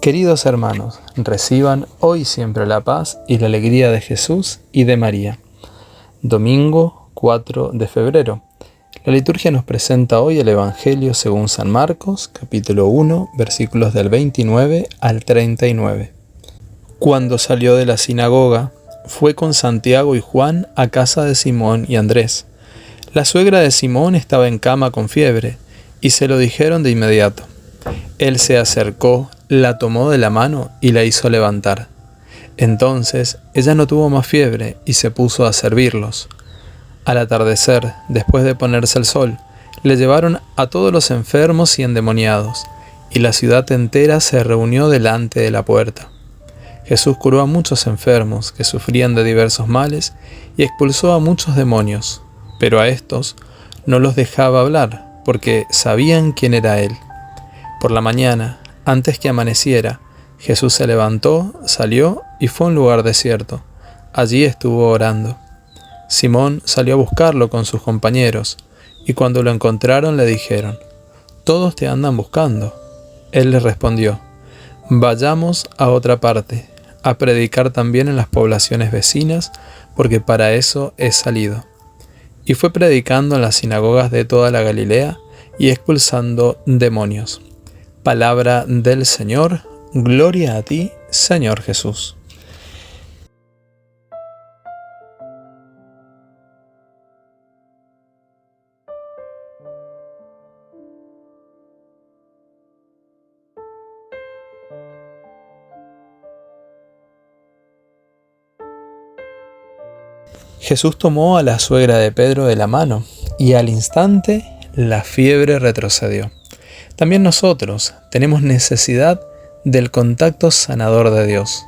Queridos hermanos, reciban hoy siempre la paz y la alegría de Jesús y de María. Domingo 4 de febrero. La liturgia nos presenta hoy el Evangelio según San Marcos, capítulo 1, versículos del 29 al 39. Cuando salió de la sinagoga, fue con Santiago y Juan a casa de Simón y Andrés. La suegra de Simón estaba en cama con fiebre, y se lo dijeron de inmediato. Él se acercó, la tomó de la mano y la hizo levantar. Entonces ella no tuvo más fiebre y se puso a servirlos. Al atardecer, después de ponerse el sol, le llevaron a todos los enfermos y endemoniados, y la ciudad entera se reunió delante de la puerta. Jesús curó a muchos enfermos que sufrían de diversos males y expulsó a muchos demonios, pero a estos no los dejaba hablar, porque sabían quién era Él. Por la mañana, antes que amaneciera, Jesús se levantó, salió y fue a un lugar desierto. Allí estuvo orando. Simón salió a buscarlo con sus compañeros, y cuando lo encontraron le dijeron, Todos te andan buscando. Él les respondió, Vayamos a otra parte, a predicar también en las poblaciones vecinas, porque para eso he salido. Y fue predicando en las sinagogas de toda la Galilea y expulsando demonios. Palabra del Señor, gloria a ti, Señor Jesús. Jesús tomó a la suegra de Pedro de la mano y al instante la fiebre retrocedió. También nosotros tenemos necesidad del contacto sanador de Dios.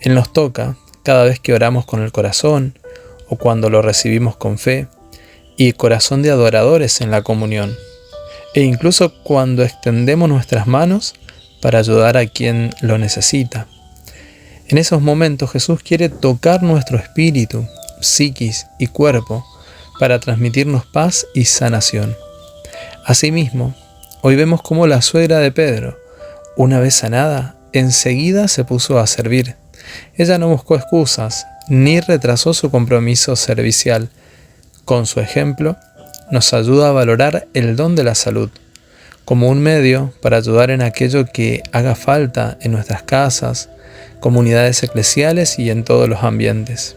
Él nos toca cada vez que oramos con el corazón o cuando lo recibimos con fe y corazón de adoradores en la comunión. E incluso cuando extendemos nuestras manos para ayudar a quien lo necesita. En esos momentos Jesús quiere tocar nuestro espíritu, psiquis y cuerpo para transmitirnos paz y sanación. Asimismo, Hoy vemos cómo la suegra de Pedro, una vez sanada, enseguida se puso a servir. Ella no buscó excusas ni retrasó su compromiso servicial. Con su ejemplo, nos ayuda a valorar el don de la salud como un medio para ayudar en aquello que haga falta en nuestras casas, comunidades eclesiales y en todos los ambientes.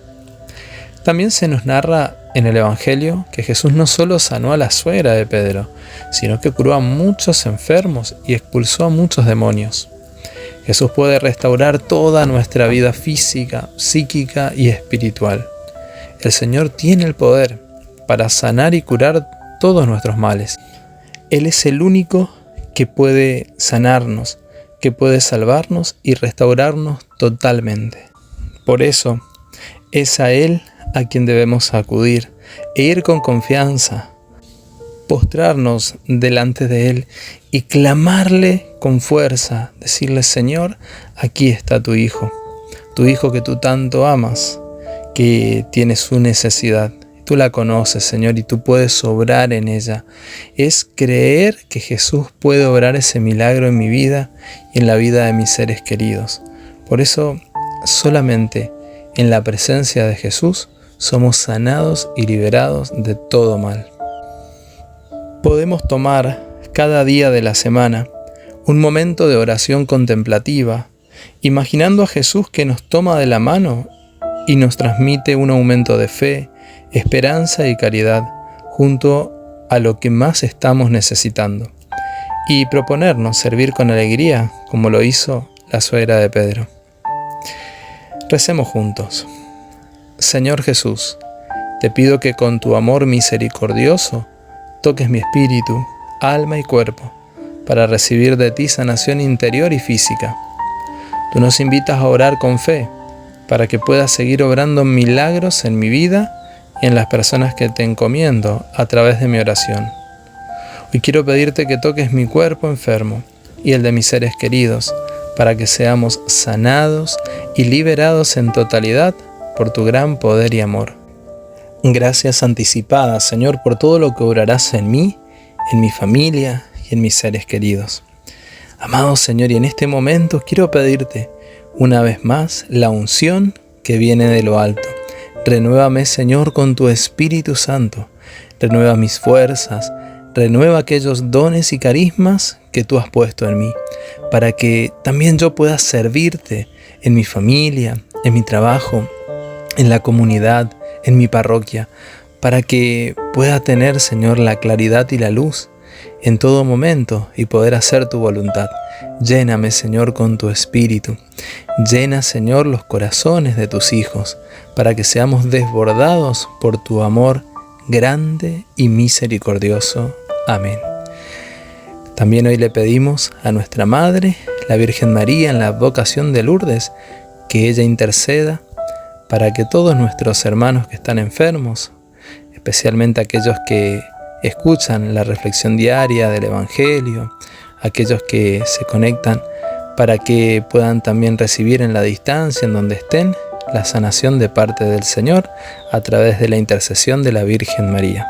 También se nos narra en el Evangelio que Jesús no solo sanó a la suegra de Pedro, sino que curó a muchos enfermos y expulsó a muchos demonios. Jesús puede restaurar toda nuestra vida física, psíquica y espiritual. El Señor tiene el poder para sanar y curar todos nuestros males. Él es el único que puede sanarnos, que puede salvarnos y restaurarnos totalmente. Por eso, es a Él a quien debemos acudir e ir con confianza, postrarnos delante de Él y clamarle con fuerza, decirle, Señor, aquí está tu Hijo, tu Hijo que tú tanto amas, que tiene su necesidad. Tú la conoces, Señor, y tú puedes obrar en ella. Es creer que Jesús puede obrar ese milagro en mi vida y en la vida de mis seres queridos. Por eso, solamente en la presencia de Jesús somos sanados y liberados de todo mal. Podemos tomar cada día de la semana un momento de oración contemplativa, imaginando a Jesús que nos toma de la mano y nos transmite un aumento de fe, esperanza y caridad junto a lo que más estamos necesitando, y proponernos servir con alegría como lo hizo la suegra de Pedro. Recemos juntos. Señor Jesús, te pido que con tu amor misericordioso toques mi espíritu, alma y cuerpo, para recibir de ti sanación interior y física. Tú nos invitas a orar con fe, para que puedas seguir obrando milagros en mi vida y en las personas que te encomiendo a través de mi oración. Hoy quiero pedirte que toques mi cuerpo enfermo y el de mis seres queridos, para que seamos sanados y liberados en totalidad por tu gran poder y amor. Gracias anticipadas, Señor, por todo lo que obrarás en mí, en mi familia y en mis seres queridos. Amado Señor, y en este momento quiero pedirte una vez más la unción que viene de lo alto. Renuévame, Señor, con tu Espíritu Santo. Renueva mis fuerzas, renueva aquellos dones y carismas que tú has puesto en mí, para que también yo pueda servirte en mi familia, en mi trabajo, en la comunidad, en mi parroquia, para que pueda tener, Señor, la claridad y la luz en todo momento y poder hacer tu voluntad. Lléname, Señor, con tu espíritu. Llena, Señor, los corazones de tus hijos, para que seamos desbordados por tu amor grande y misericordioso. Amén. También hoy le pedimos a nuestra Madre, la Virgen María, en la vocación de Lourdes, que ella interceda para que todos nuestros hermanos que están enfermos, especialmente aquellos que escuchan la reflexión diaria del Evangelio, aquellos que se conectan para que puedan también recibir en la distancia, en donde estén, la sanación de parte del Señor a través de la intercesión de la Virgen María.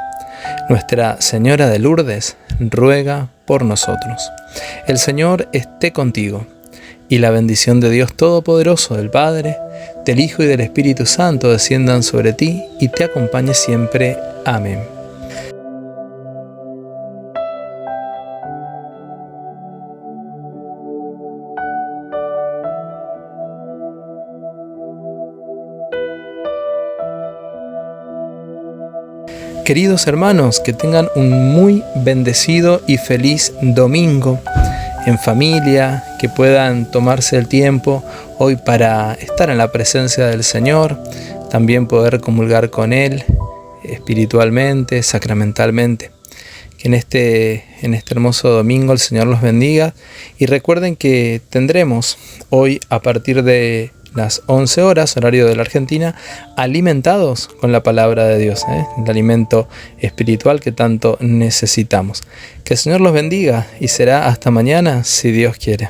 Nuestra Señora de Lourdes ruega por nosotros. El Señor esté contigo y la bendición de Dios Todopoderoso, del Padre, del Hijo y del Espíritu Santo desciendan sobre ti y te acompañe siempre. Amén. Queridos hermanos, que tengan un muy bendecido y feliz domingo en familia, que puedan tomarse el tiempo hoy para estar en la presencia del Señor, también poder comulgar con Él espiritualmente, sacramentalmente. Que en este, en este hermoso domingo el Señor los bendiga y recuerden que tendremos hoy a partir de las 11 horas, horario de la Argentina, alimentados con la palabra de Dios, ¿eh? el alimento espiritual que tanto necesitamos. Que el Señor los bendiga y será hasta mañana si Dios quiere.